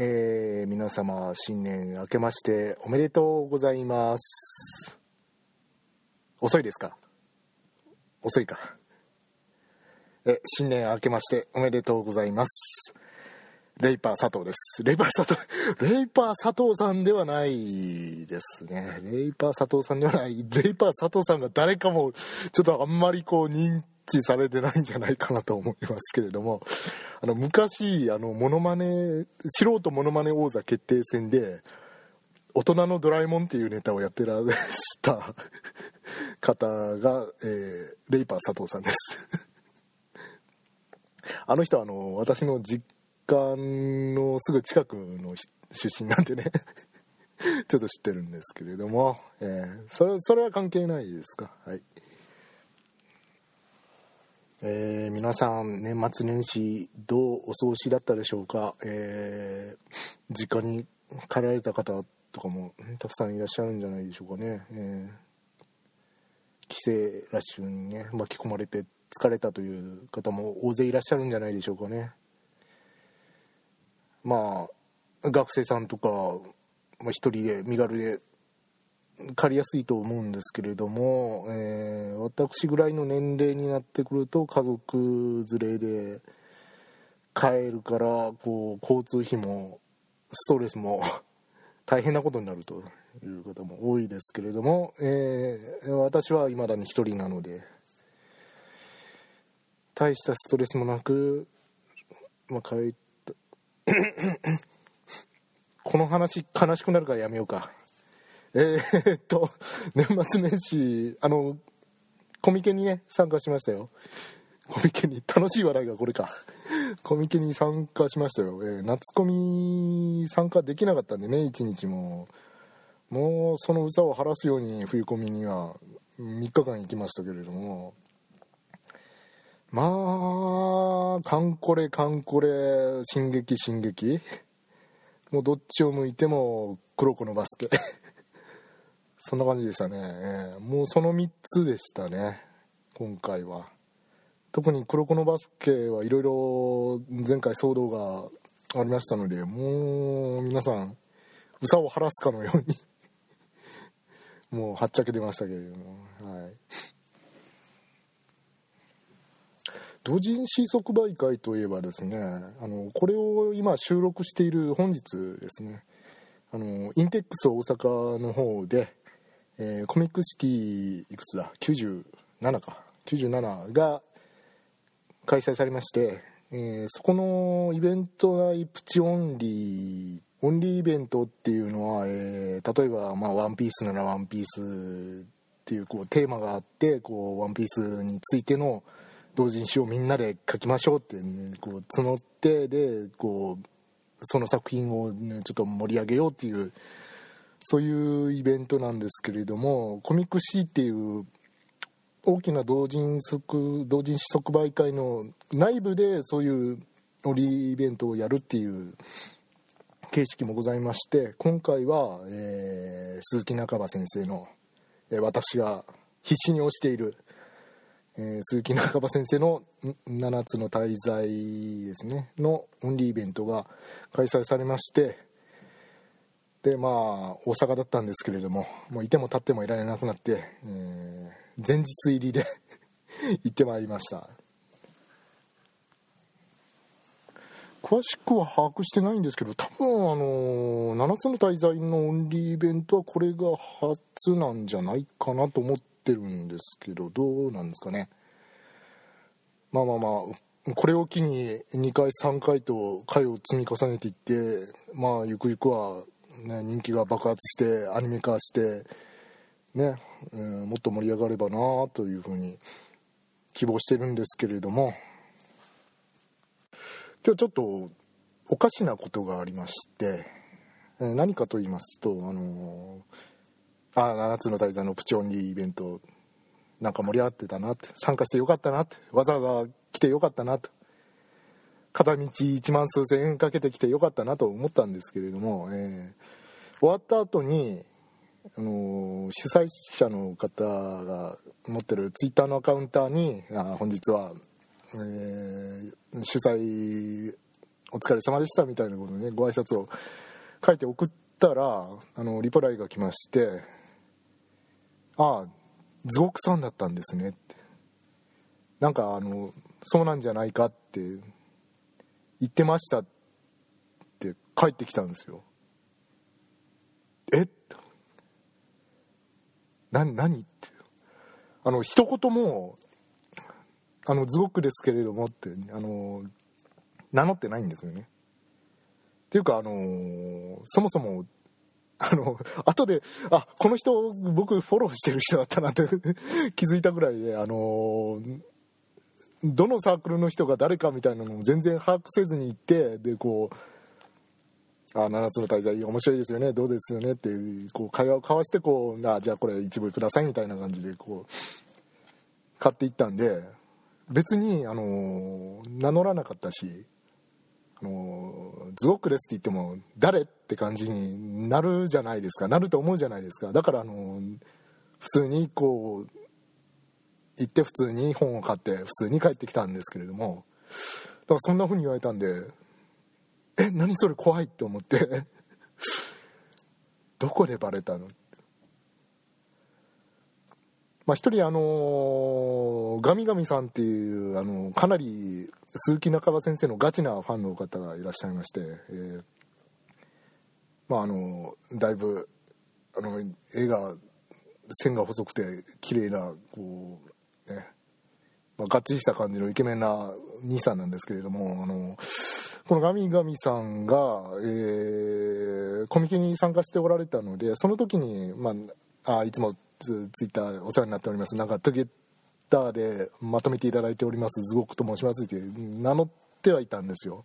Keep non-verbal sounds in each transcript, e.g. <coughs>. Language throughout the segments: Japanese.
えー、皆様新年明けましておめでとうございます。遅いですか？遅いか。え新年明けましておめでとうございます。レイパー佐藤です。レイパー佐藤 <laughs> レイパー佐藤さんではないですね。レイパー佐藤さんではない。レイパー佐藤さんが誰かもちょっとあんまりこう認知されてないんじゃないかなと思いますけれども。あの昔あのモノマネ素人モノマネ王座決定戦で大人のドラえもんっていうネタをやってらした <laughs> 方が、えー、レイパー佐藤さんです。<laughs> あの人はあの私の実家のすぐ近くの出身なんでね。<laughs> ちょっと知ってるんですけれども、えー、それそれは関係ないですか？はい。えー、皆さん年末年始どうお過ごしだったでしょうか、えー、実家に帰られた方とかもたくさんいらっしゃるんじゃないでしょうかね、えー、帰省ラッシュにね巻き込まれて疲れたという方も大勢いらっしゃるんじゃないでしょうかね。まあ学生さんとか、まあ、一人で身軽で借りやすいと思うんですけれども、えー、私ぐらいの年齢になってくると家族連れで帰るからこう交通費もストレスも <laughs> 大変なことになるという方も多いですけれども、えー、私は未だに一人なので大したストレスもなく、まあ、帰っ <coughs> この話悲しくなるからやめようか。えー、っと年末年始あのコミケにね参加しましたよ。コミケに楽しい笑いがこれか。コミケに参加しましたよ、えー、夏コミ参加できなかったんでね一日も。もうそのうさを晴らすように冬コミには3日間行きましたけれども。まあカンコレカンコレ進撃進撃。もうどっちを向いても黒子のバスケ。<laughs> そんな感じでしたね、もうその3つでしたね。今回は。特に黒子のバスケはいろいろ前回騒動がありましたのでもう皆さんうさを晴らすかのように。<laughs> もうはっちゃけてましたけれども。はい。同人誌即売会といえばですねあのこれを今収録している本日ですねあのインテックス大阪の方でえー、コミックシティいくつだ？97か。97が開催されまして、えー、そこのイベント内プチオンリーオンリーイベントっていうのは、えー、例えば、まあ、ワンピースならワンピースっていうこうテーマがあってこうワンピースについての同人誌をみんなで書きましょうって、ね、こう募ってでこうその作品を、ね、ちょっと盛り上げようっていうそういうイベントなんですけれどもコミックシーっていう大きな同人即同人誌即売会の内部でそういう折りイベントをやるっていう形式もございまして今回は、えー、鈴木中場先生の、えー、私が必死に推している、えー、鈴木中場先生の7つの滞在ですねのオンリーイベントが開催されましてでまあ大阪だったんですけれどももういても立ってもいられなくなって、えー、前日入りで <laughs> 行ってまいりました。詳しくは把握してないんですけど多分あの7つの滞在のオンリーイベントはこれが初なんじゃないかなと思っててるんですけどどうなんですかね。まあまあまあこれを機に2回3回と回を積み重ねていってまあゆくゆくはね、人気が爆発してアニメ化してね、えー、もっと盛り上がればなというふうに希望してるんですけれども。今日ちょっとおかしなことがありまして、え、何かと言いますとあのー、あ7つの大座のプチオンリーイベントなんか盛り上がってたなって。参加してよかったなって。わざわざ来てよかったなと。片道1万数千円かけてきてよかったなと思ったんですけれども、えー、終わった後にあのー、主催者の方が持ってるツイッターのアカウンターにあ本日は、えー、主催「お疲れ様でした」みたいなことねご挨拶を書いて送ったらあのリプライが来まして「ああズゴクさんだったんですね」って。なんかあのそうなんじゃないかって言ってましたって帰ってきたんですよ。えっ？何何って。あの一言もあのズゴクですけれどもってあの名乗ってないんですよね。っていうかあのそもそもあの後であこの人僕フォローしてる人だったなって <laughs> 気づいたぐらいであのどのサークルの人が誰かみたいなのも全然把握せずに行ってでこうあ7つの滞在面白いですよねどうですよねってこう会話を交わしてこうあじゃあこれ一部くださいみたいな感じでこう買っていったんで別にあの名乗らなかったしあのズゴックですって言っても誰って感じになるじゃないですか。なると思うじゃないですか。だからあの普通にこう行って普通に本を買って普通に帰ってきたんですけれども。だからそんな風に言われたんでえ何それ怖いって思って。<laughs> どこでバレたの？まあ一人あのガミガミさんっていうあのかなり鈴木中川先生のガチなファンの方がいらっしゃいまして、えー、まああのだいぶあの絵が線が細くて綺麗なこうねまあ、がっちりした感じのイケメンな兄さんなんですけれどもあのこのガミガミさんが、えー、コミケに参加しておられたのでその時に、まあ、あいつもツイッターお世話になっておりますなんかトゲッターでまとめていただいております。ズゴックと申しますって名乗ってはいたんですよ。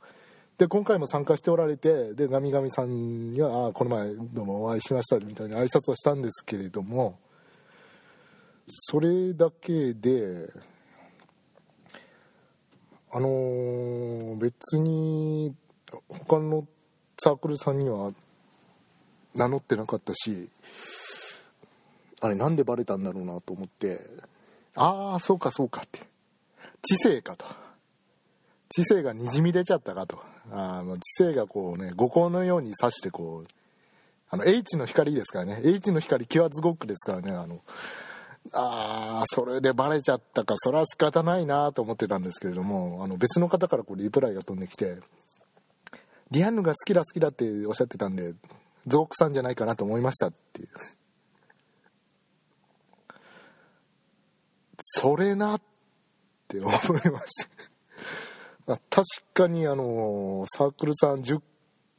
で今回も参加しておられてでガミガミさんにはあこの前どうもお会いしましたみたいな挨拶はしたんですけれどもそれだけであのー、別に他のサークルさんには名乗ってなかったしあれなんでバレたんだろうなと思ってああそうかそうかって。知性かと。知性がにじみ出ちゃったかと。あの知性がこうね五光のように刺してこうあの H の光ですからね。H の光キュアズゴックですからね。あのああそれでバレちゃったかそれは仕方ないなと思ってたんですけれどもあの別の方からこうリプライが飛んできて「リアンヌが好きだ好きだ」っておっしゃってたんでゾークさんじゃないかなと思いましたっていう。それなって思いました <laughs> 確かにあのサークルさん10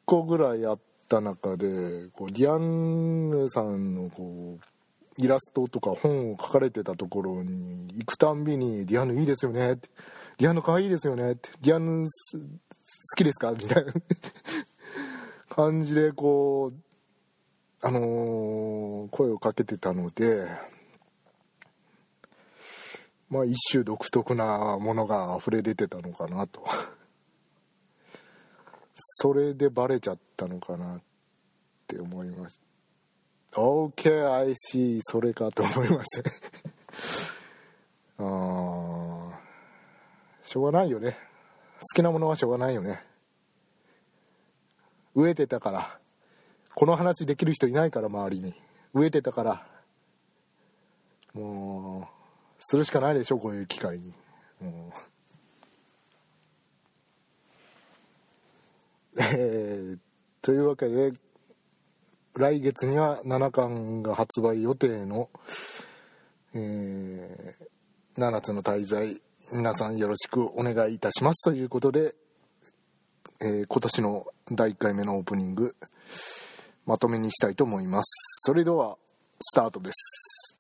個ぐらいあった中でこうディアンヌさんのこうイラストとか本を書かれてたところに行くたんびに「ディアンヌいいですよね」って「ディアンヌ可愛いですよね」って「ディアンヌ好きですか?」みたいな <laughs> 感じでこうあの、声をかけてたのでまあ一種独特なものが溢れ出てたのかなと。<laughs> それでバレちゃったのかなって思いました。OK, I see それかと思いました。<laughs> あしょうがないよね。好きなものはしょうがないよね。飢えてたから。この話できる人いないから周りに。飢えてたから。もうするしかないでしょこういう機会に。もうえー、というわけで来月には7巻が発売予定の、えー、7つの滞在皆さんよろしくお願いいたします。ということで、えー、今年の第1回目のオープニングまとめにしたいと思います。それではスタートです。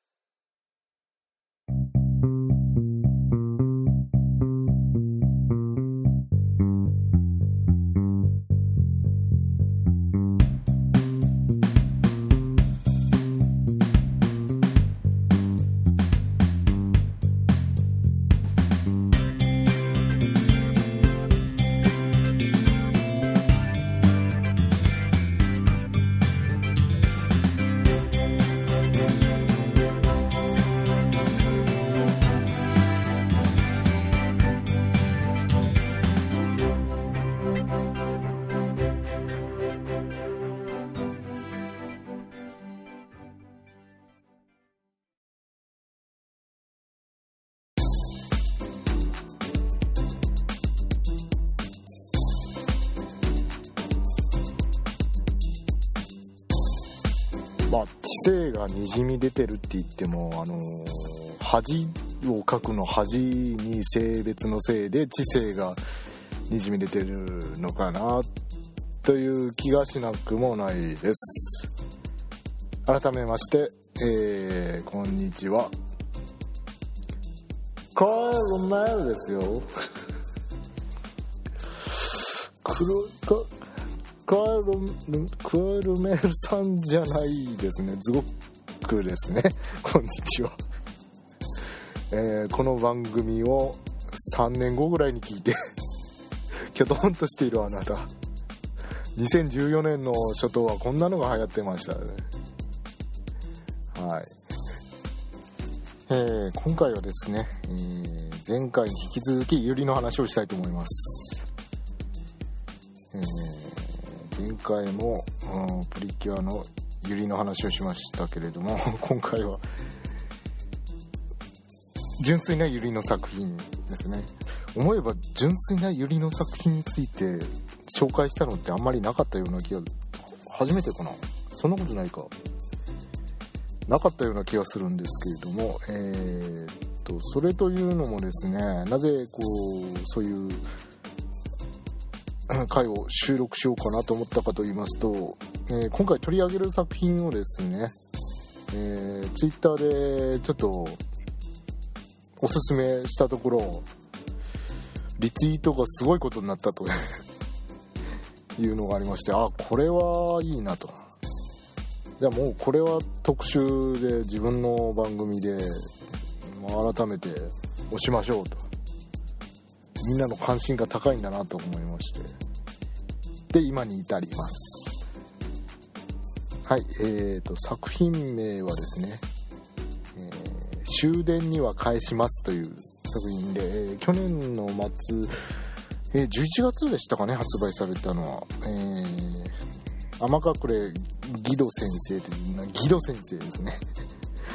性がにじみ出てるって言ってもあの恥を書くの恥に性別のせいで知性がにじみ出てるのかなという気がしなくもないです。改めましてえー、こんにちは。カールメルですよ。クロカールクールメールさんじゃないですね。ズゴックですね。<laughs> こんにちは、えー、この番組を3年後ぐらいに聞いて <laughs> きょとんとしているあなた。2014年の初頭はこんなのが流行ってましたね。はい、えー、今回はですね、えー、前回に引き続きユリの話をしたいと思います、えー、前回も、うん、プリキュアのユリの話をしましたけれども <laughs> 今回は純粋なユリの作品ですね。思えば純粋なユリの作品について紹介したのってあんまりなかったような気が初めてかな。そんなことないか。なかったような気がするんですけれどもえー、っとそれというのもですねなぜこうそういう <clears throat> 回を収録しようかなと思ったかと言いますと、えー、今回取り上げる作品をですね、えー、ツイッターでちょっとおすすめしたところリツイートがすごいことになったと <laughs> いうのがありましてあこれはいいなと。じゃあもうこれは特集で自分の番組で改めて押しましょうと。みんなの関心が高いんだなと思いまして。で今に至ります。はいえーと作品名はですね「えー、終電には返します」という作品で、えー、去年の末、えー、11月でしたかね発売されたのは、えー、天隠れギド先生というギド先生ですね。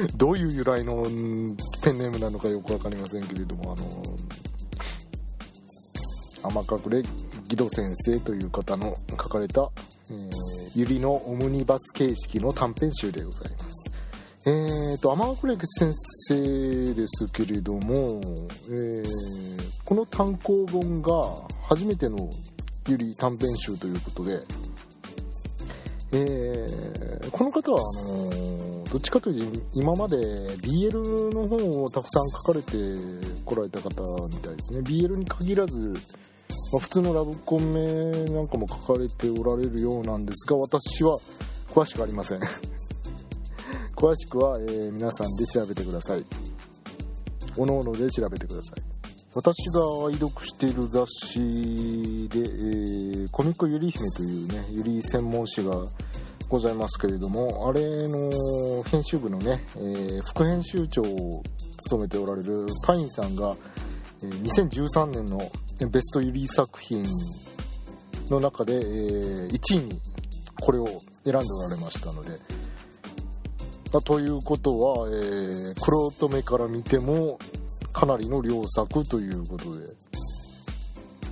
<laughs> どういう由来のペンネームなのかよく分かりませんけれどもあの天隠れギド先生という方の書かれた、えー、ゆりのオムニバス形式の短編集でございます。えーと、天隠れ先生ですけれども、えー、この単行本が初めてのゆり短編集ということで、えー、この方はあのー、どっちかというと今まで BL の本をたくさん書かれてこられた方みたいですね。BL に限らず、ま、普通のラブコメなんかも書かれておられるようなんですが私は詳しくありません。<laughs> 詳しくは、えー、皆さんで調べてください。おのおので調べてください。私が愛読している雑誌で、えー、コミックゆり姫というねゆり専門誌がございますけれどもあれの編集部のね、えー、副編集長を務めておられるパインさんが、え、2013年のベストゆり作品の中で、えー、1位にこれを選んでおられましたので。ということは、えー、黒乙女から見てもかなりの良作ということで、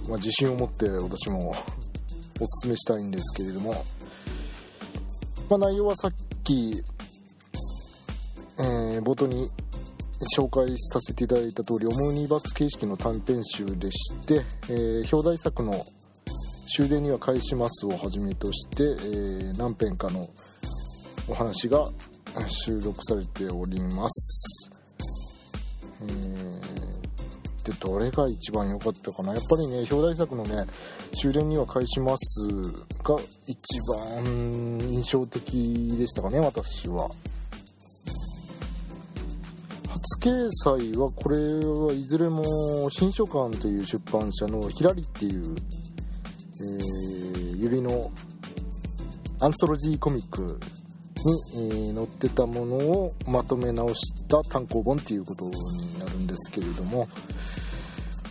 まあ、自信を持って私もおすすめしたいんですけれども、まあ、内容はさっき、えー、冒頭に紹介させていただいた通りオムニバス形式の短編集でして、えー、表題作の「終電には返します」をはじめとして、えー、何編かのお話が収録されております。えー、でどれが一番良かったかな。やっぱりね表題作のね「終電には返します」が一番印象的でしたかね私は。初掲載はこれはいずれも新書館という出版社のひらりっていう、えー、ゆりのアンソロジーコミックに、え載ってたものをまとめ直した単行本っていうことになるんですけれども、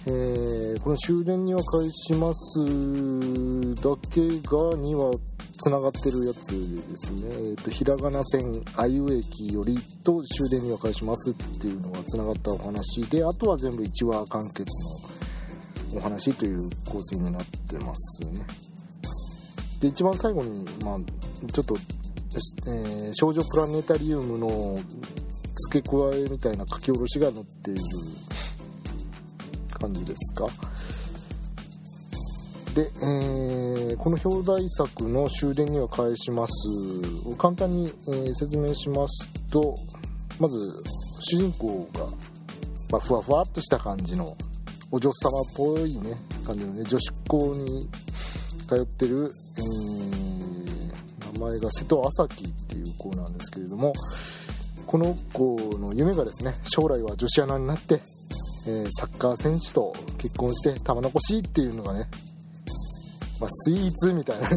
えー、この終電には返しますだけがにはつながってるやつですね、えーと、ひらがな線あゆ駅よりと終電には返しますっていうのがつながったお話であとは全部1話完結のお話という構成になってますね。で一番最後に、まあ、ちょっとえー少女プラネタリウムの付け加えみたいな書き下ろしが載っている感じですか？で、えーこの表題作の終電には返します。簡単に、えー説明しますとまず主人公が、まあ、ふわふわっとした感じのお嬢様っぽいね感じのね女子校に通ってる、えー名前が瀬戸朝樹っていう子なんですけれどもこの子の夢がですね将来は女子アナになって、えサッカー選手と結婚して玉残しっていうのがね、まあ、スイーツみたいな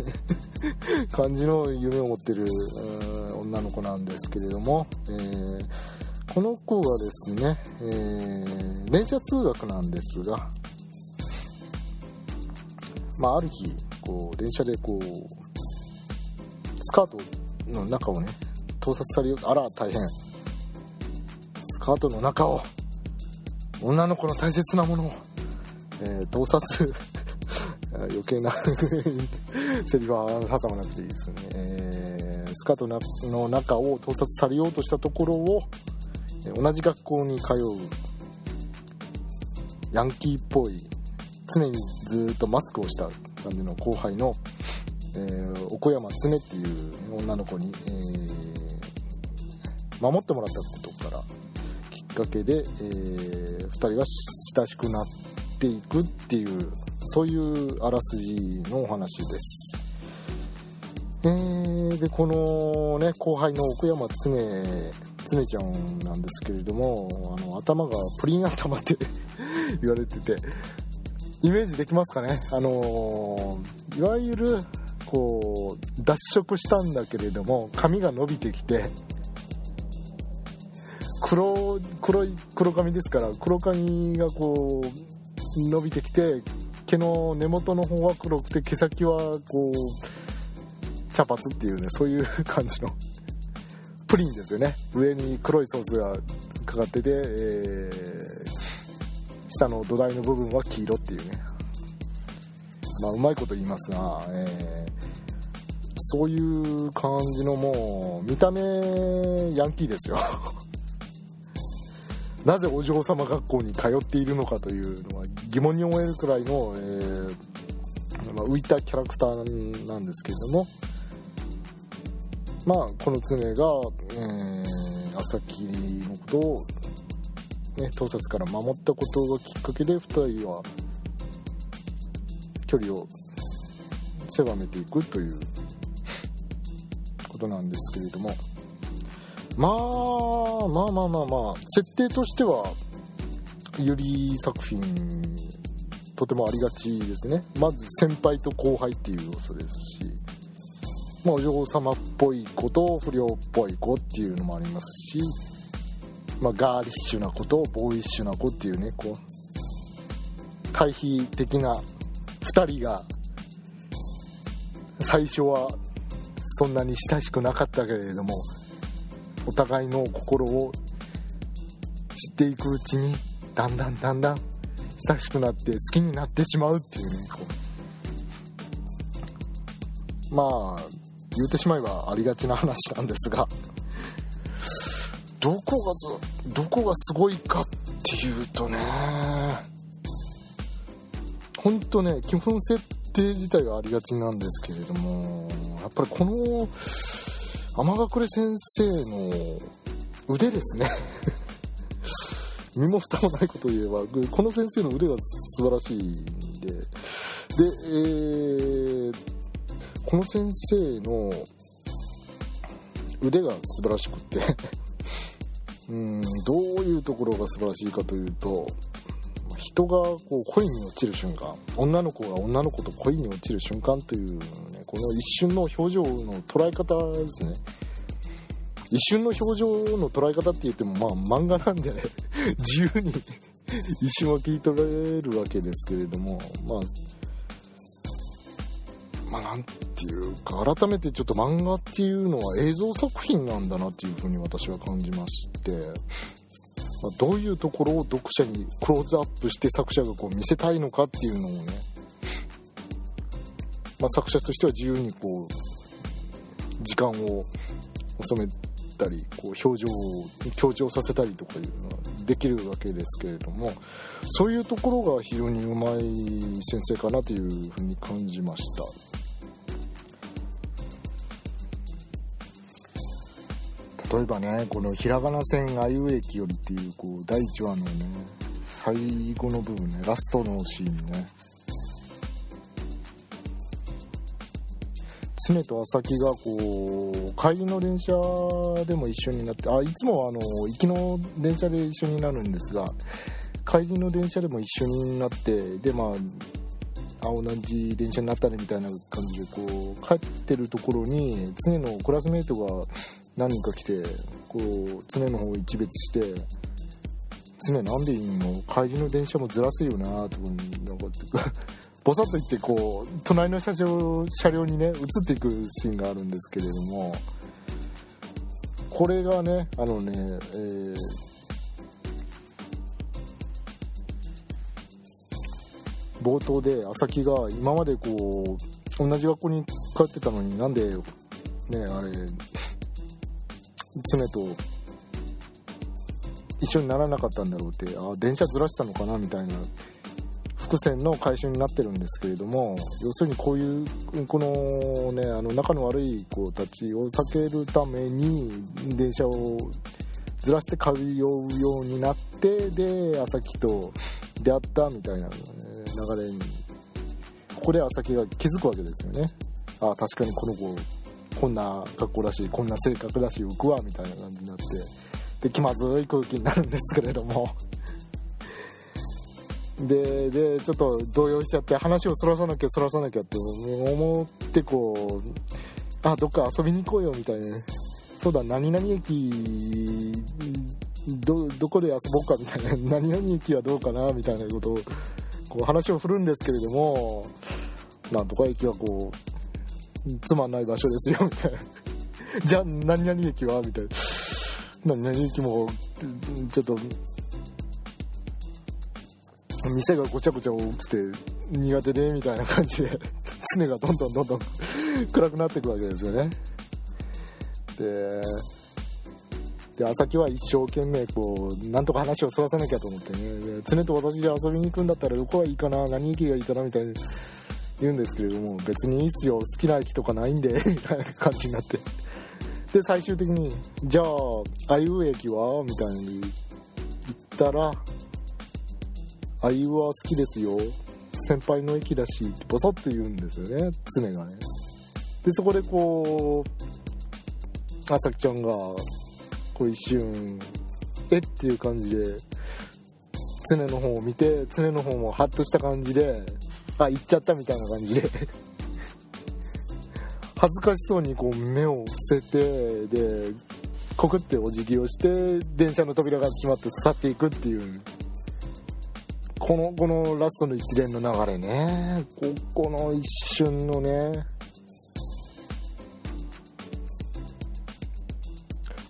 <laughs> 感じの夢を持ってる女の子なんですけれども、えーこの子がですね、えー電車通学なんですが、まあ、ある日こう電車でこうスカートの中をね盗撮されようあら大変。スカートの中を女の子の大切なものを、えー盗撮。<laughs> 余計な。<laughs> セリフは挟まなくていいですよね、えースカートの中を盗撮されようとしたところを同じ学校に通うヤンキーっぽい常にずっとマスクをした感じの後輩の、えー、奥山常っていう女の子に、えー守ってもらったことからきっかけで、えー2人は親しくなっていくっていうそういうあらすじのお話です。えーでこのね後輩の奥山常常ちゃんなんですけれどもあの頭がプリン頭って <laughs> 言われててイメージできますかね？あのーいわゆるこう脱色したんだけれども髪が伸びてきて黒黒い黒髪ですから黒髪がこう伸びてきて毛の根元の方は黒くて毛先はこう茶髪っていうねそういう感じのプリンですよね。上に黒いソースがかかってて、えー下の土台の部分は黄色っていうね。まあうまいこと言いますが、えーそういう感じのもう見た目ヤンキーですよ。なぜお嬢様学校に通っているのかというのは疑問に思えるくらいの、えーまあ、浮いたキャラクターなんですけれども。まあこの常が、えー、朝霧のことを、ね、盗撮から守ったことがきっかけで2人は距離を狭めていくということなんですけれども。まあまあまあまあまあ設定としてはゆり作品とてもありがちですね。まず先輩と後輩っていう要素ですし、まあ、お嬢様っぽい子と不良っぽい子っていうのもありますし、まあ、ガーリッシュな子とボーイッシュな子っていうねこう対比的な2人が最初はそんなに親しくなかったけれどもお互いの心を知っていくうちにだんだんだんだん親しくなって好きになってしまうっていうねこう。まあ言うてしまえばありがちな話なんですがどこがずどこがすごいかっていうとねほんとね基本設定自体がありがちなんですけれどもやっぱりこの天隠先生の腕ですね。<laughs> 身も蓋もないことを言えばこの先生の腕が素晴らしいんで。で、えーこの先生の腕が素晴らしくって。<laughs> うんどういうところが素晴らしいかというと人がこう恋に落ちる瞬間女の子が女の子と恋に落ちる瞬間という、ね、この一瞬の表情の捉え方ですね。一瞬の表情の捉え方って言ってもまあ漫画なんで <laughs> 自由に <laughs> 一瞬は切り取られるわけですけれどもまあまあなんていうか改めてちょっと漫画っていうのは映像作品なんだなっていうふうに私は感じまして、まあ、どういうところを読者にクローズアップして作者がこう見せたいのかっていうのをね、まあ、作者としては自由にこう時間を収めたりこう表情を強調させたりとかいうのはできるわけですけれどもそういうところが非常にうまい先生かなというふうに感じました。例えばねこの「ひらがな線あいうえきより」っていうこう第1話のね最後の部分ねラストのシーンね。常と朝木がこう帰りの電車でも一緒になってあいつもあの行きの電車で一緒になるんですが帰りの電車でも一緒になってでまああ同じ電車になったねみたいな感じでこう帰ってるところに常のクラスメートが何人か来てこう常の方を一別して「常なんでいいの？帰りの電車もずらすよな」とかなんか <laughs> ボサッといってこう隣の車両車両にね移っていくシーンがあるんですけれどもこれがねあのね、えー、冒頭で朝木が今までこう同じ学校に通ってたのになんでねあれ常と一緒にならなかったんだろうってあ電車ずらしたのかなみたいな伏線の回収になってるんですけれども要するにこういうこのねあの仲の悪い子たちを避けるために電車をずらして通うようになってで朝木と出会ったみたいな、ね、流れにここで朝木が気づくわけですよね。ああ確かにこの子こんな格好だしいこんな性格だし浮くわみたいな感じになってで気まずい空気になるんですけれども。ででちょっと動揺しちゃって話をそらさなきゃそらさなきゃって思ってこうあどっか遊びに行こうよみたいな。そうだ何々駅どこで遊ぼうかみたいな。<laughs> 何々駅はどうかなみたいなことをこう話を振るんですけれどもなんとか駅はこうつまんない場所ですよみたいな。<laughs> じゃあ何々駅はみたいな。何々駅もちょっと店がごちゃごちゃ多くて苦手でみたいな感じで <laughs> 常がどんどんどんどん暗くなっていくわけですよね。でで朝木は一生懸命こうなんとか話をそらさなきゃと思ってね。常と私で遊びに行くんだったらどこがいいかな何駅がいいかなみたいに言うんですけれども別にいいっすよ。好きな駅とかないんで <laughs> みたいな感じになって。で最終的に「じゃああいう駅は?」みたいに言ったらあいうは好きですよ。先輩の駅だしってボソッと言うんですよね。常がね。でそこでこうあさきちゃんがこう一瞬えっていう感じで常の方を見て常の方もハッとした感じであ行っちゃったみたいな感じで。<laughs> 恥ずかしそうにこう目を伏せてでコクってお辞儀をして電車の扉が閉まって去っていくっていう。このこのラストの一連の流れね。ここの一瞬のね。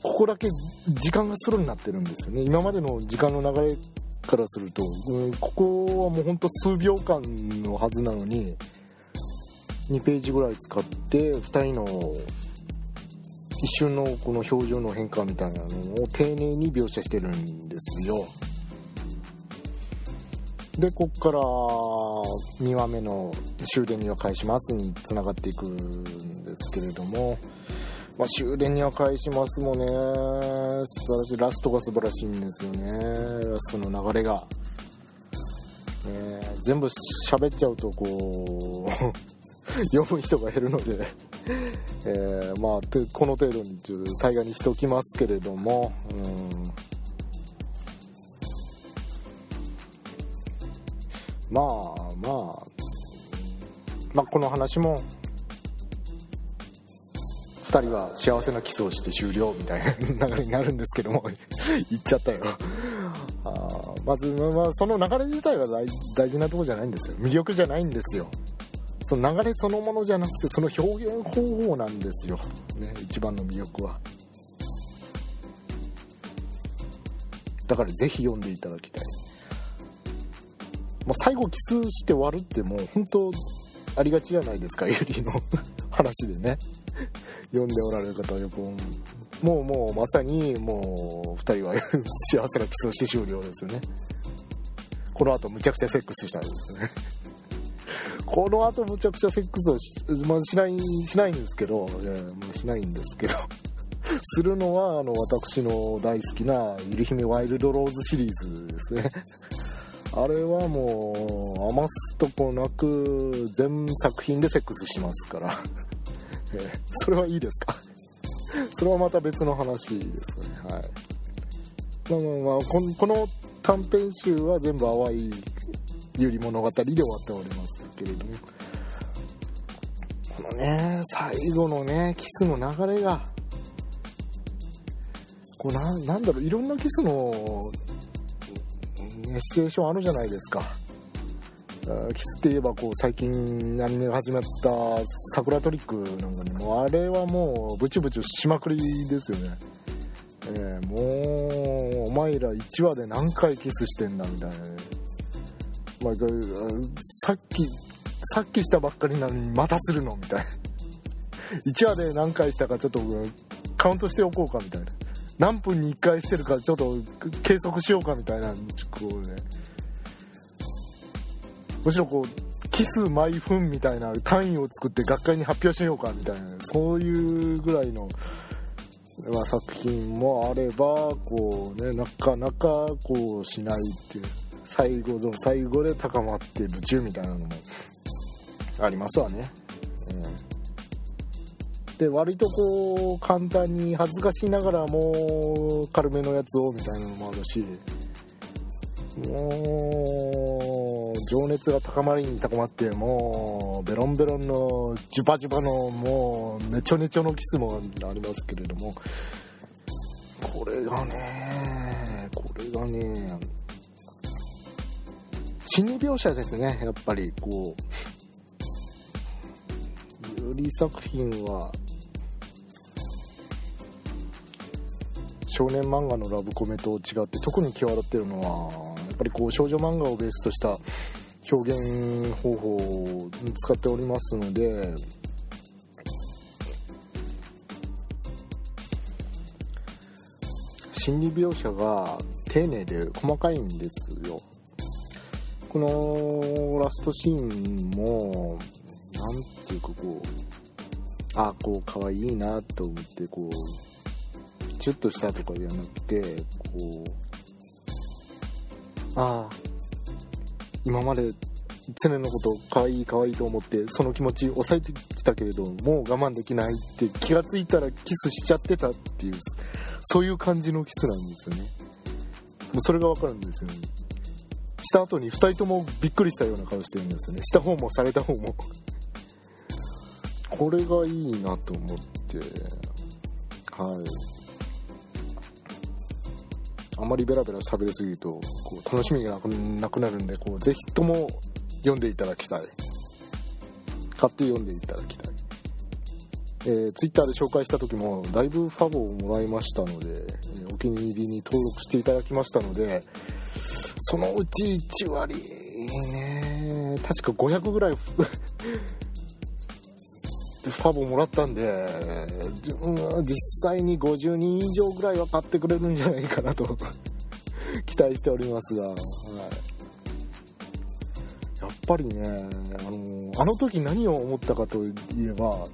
ここだけ時間がスローになってるんですよね。今までの時間の流れからすると、うん、ここはもうほんと数秒間のはずなのに2ページぐらい使って2人の一瞬のこの表情の変化みたいなのを丁寧に描写してるんですよ。でこっから2話目の終電には返しますにつながっていくんですけれども、まあ、終電には返しますもね。素晴らしい。ラストが素晴らしいんですよね。ラストの流れが、ね、全部喋っちゃうとこう <laughs> 読む人が減るので。えー、まあこの程度に大河にしておきますけれども。うん。まあまあ。まあこの話も。2人は幸せなキスをして終了みたいな流れになるんですけども。<laughs> 言っちゃったよ。あまず、まあ、その流れ自体は大事なとこじゃないんですよ。魅力じゃないんですよ。その流れそのものじゃなくてその表現方法なんですよ、ね、一番の魅力は。だからぜひ読んでいただきたい。もう最後キスして終わるってもう本当ありがちじゃないですかゆりの。<laughs> 話でね。読んでおられる方はよく。もうもうまさにもう2人は幸せなキスをして終了ですよね。この後むちゃくちゃセックスしたんですよね。この後むちゃくちゃセックスをし,、まあ、しないしないんですけど、えー、しないんですけど。するのはあの私の大好きな「ゆり姫ワイルドローズ」シリーズですね。あれはもう余すとこなく全作品でセックスしますから。<laughs> え、それはいいですか？<laughs> それはまた別の話ですね。はい。まあまあまあここの短編集は全部淡いゆり物語で終わっておりますけれども。このね最後のねキスの流れがこうななんだろういろんなキスの、シチュエーションあるじゃないですか。キスって言えばこう最近アニメが始まった「桜トリック」なんかにもあれはもうブチブチしまくりですよね。えー、もうお前ら1話で何回キスしてんだみたいな、ね、まあ、さっきさっきしたばっかりなのにまたするのみたいな。1話で何回したかちょっとカウントしておこうかみたいな。何分に1回してるかちょっと計測しようかみたいなこうねむしろこうキス毎分みたいな単位を作って学会に発表しようかみたいなそういうぐらいの、まあ、作品もあればこうねなかなかこうしないっていう最後の最後で高まって夢中みたいなのもありますわね。うんで割とこう簡単に恥ずかしいながらも軽めのやつをみたいなのもあるしもう情熱が高まりに高まってもうベロンベロンのジュパジュパのもうネチョネチョのキスもありますけれどもこれがねこれがね心理描写ですねやっぱりこう。より作品は少年漫画のラブコメと違って特に際立ってるのはやっぱりこう少女漫画をベースとした表現方法を使っておりますので心理描写が丁寧で細かいんですよ。このラストシーンも何ていうかこうあこう可愛いなと思ってこうチュッとしたとかではなくてこうああ。今まで常のこと可愛い可愛いと思ってその気持ち抑えてきたけれどもう我慢できないって気が付いたらキスしちゃってたっていうそういう感じのキスなんですよね。もうそれが分かるんですよね。した後に2人ともびっくりしたような顔してるんですよね。した方もされた方も。これがいいなと思って。はいあまりベラベラ喋りすぎるとこう楽しみがなくなるんでこうぜひとも読んでいただきたい。買って読んでいただきたい、えー、Twitter で紹介した時もだいぶファボをもらいましたので、えー、お気に入りに登録していただきましたのでそのうち1割ね確か500ぐらいファボもらったんで、実際に50人以上ぐらいは買ってくれるんじゃないかなと <laughs> 期待しておりますが、はい、やっぱりねあのあの時何を思ったかといえば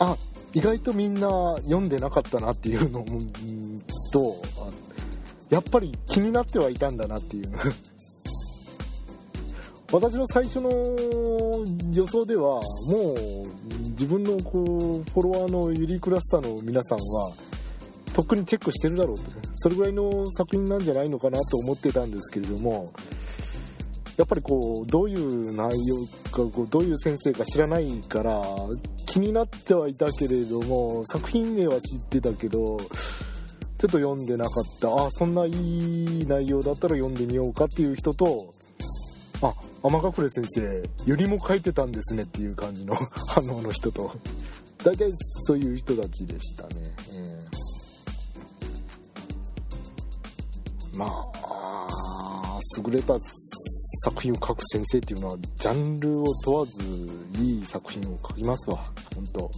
あ意外とみんな読んでなかったなっていうのとやっぱり気になってはいたんだなっていう。私の最初の予想ではもう自分のこうフォロワーのユリクラスターの皆さんはとっくにチェックしてるだろうとそれぐらいの作品なんじゃないのかなと思ってたんですけれどもやっぱりこうどういう内容かこうどういう先生か知らないから気になってはいたけれども作品名は知ってたけどちょっと読んでなかったあそんないい内容だったら読んでみようかっていう人と天隠先生よりも書いてたんですねっていう感じの <laughs> 反応の人と。大体そういう人たちでしたね、えー、まあ優れた作品を書く先生っていうのはジャンルを問わずいい作品を書きますわ。本当。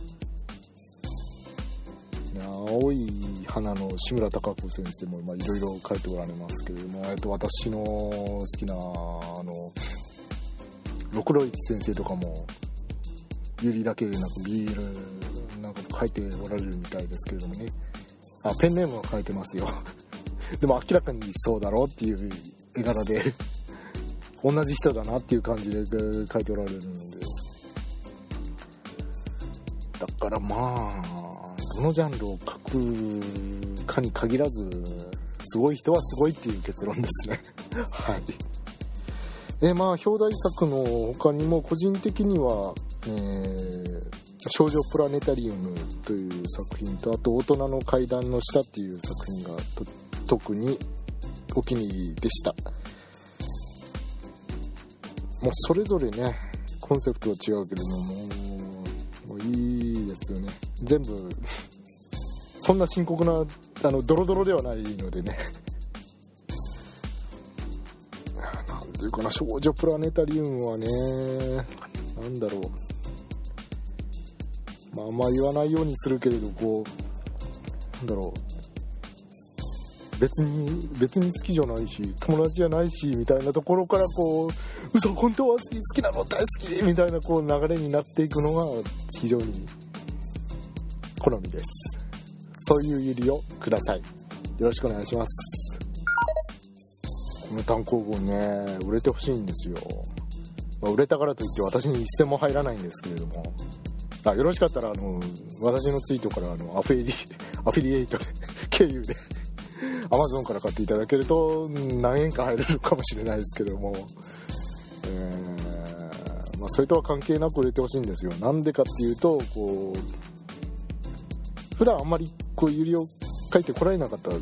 青い花の志村貴子先生もいろいろ書いておられますけれども、えっと、私の好きなあの六郎一先生とかもユリだけでなくビールなんか書いておられるみたいですけれどもね。あペンネームは書いてますよ。<laughs> でも明らかにそうだろうっていう絵柄で同じ人だなっていう感じで書いておられるので。だからまあどのジャンルを書くかに限らずすごい人はすごいっていう結論ですね。<laughs> はい。でまあ表題作の他にも個人的には、えー、少女プラネタリウムという作品とあと大人の階段の下っていう作品が特にお気に入りでした。もうそれぞれねコンセプトは違うけれどももういいですよね。全部そんな深刻なあのドロドロではないのでね。ていうかな少女プラネタリウムはねなんだろう。まああんま言わないようにするけれどこうなんだろう。別に別に好きじゃないし友達じゃないしみたいなところからこう嘘本当は好き好きなの大好きみたいなこう流れになっていくのが非常に好みです。そういうゆりをください。よろしくお願いします。この単行本ね売れてほしいんですよ、まあ、売れたからといって私に一銭も入らないんですけれども。あよろしかったらあの私のツイートからあのアフィリ <laughs> アフィリエイト経由で <laughs> アマゾンから買っていただけると何円か入れるかもしれないですけども、えー、まあ、それとは関係なく売れてほしいんですよ。なんでかっていうとこう普段あんまりこうユリを書いてこられなかった先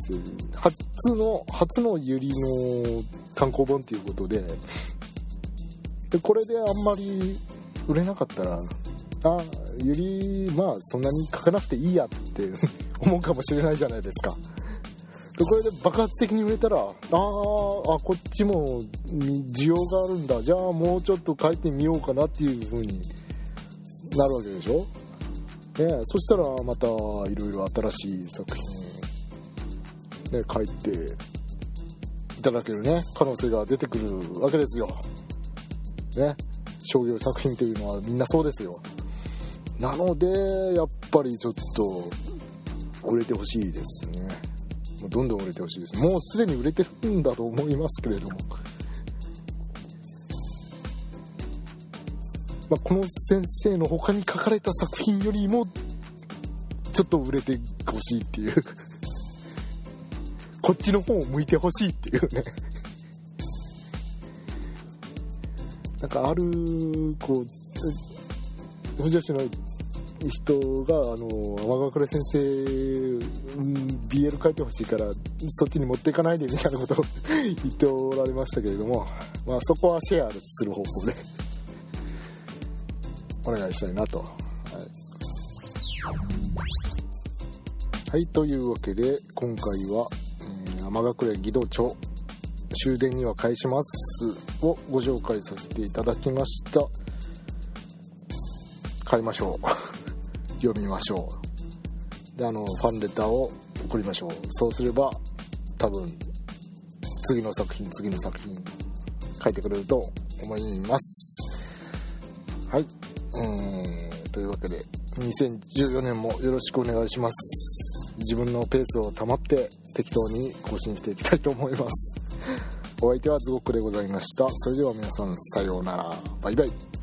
生初の初のユリの単行本っていうことででこれであんまり売れなかったらあユリまあそんなに書かなくていいやって <laughs> 思うかもしれないじゃないですか。でこれで爆発的に売れたらああこっちも需要があるんだ。じゃあもうちょっと書いてみようかなっていう風になるわけでしょ、ね、そしたらまたいろいろ新しい作品、ね、書いていただけるね可能性が出てくるわけですよ。ね。商業作品というのはみんなそうですよ。なのでやっぱりちょっと売れてほしいですね。もうどんどん売れてほしいです。もうすでに売れてるんだと思いますけれども、まあ、この先生の他に書かれた作品よりもちょっと売れてほしいっていう。<laughs> こっちの方を向いてほしいっていうね。<laughs> なんかあるこう女子の人があの天川倉先生、BL 書いてほしいからそっちに持っていかないでみたいなことを言っておられましたけれども、まあ、そこはシェアする方向で。お願いしたいなと。はい、はい、というわけで今回は、えー、天隠れ義堂町終電には返しますをご紹介させていただきました。買いましょう。<laughs> 読みましょう。であのファンレターを送りましょう。そうすれば多分次の作品次の作品書いてくれると思います。はい。え、というわけで2014年もよろしくお願いします。自分のペースを保って適当に更新していきたいと思います。お相手はズゴックでございました。それでは皆さんさようなら。バイバイ。